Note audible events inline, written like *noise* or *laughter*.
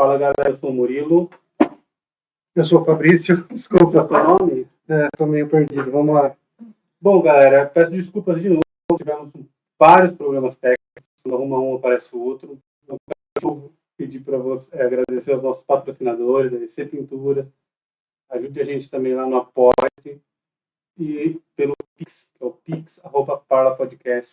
Fala galera, eu sou o Murilo. Eu sou o Fabrício. *laughs* Desculpa, seu nome? É, tô meio perdido. Vamos lá. Bom, galera, peço desculpas de novo. Tivemos vários problemas técnicos. Quando arruma um, aparece o outro. Eu quero pedir para você é, agradecer aos nossos patrocinadores, a EC Pinturas. Ajude a gente também lá no Apoia e pelo Pix, que é o pix, arroba parlapodcast,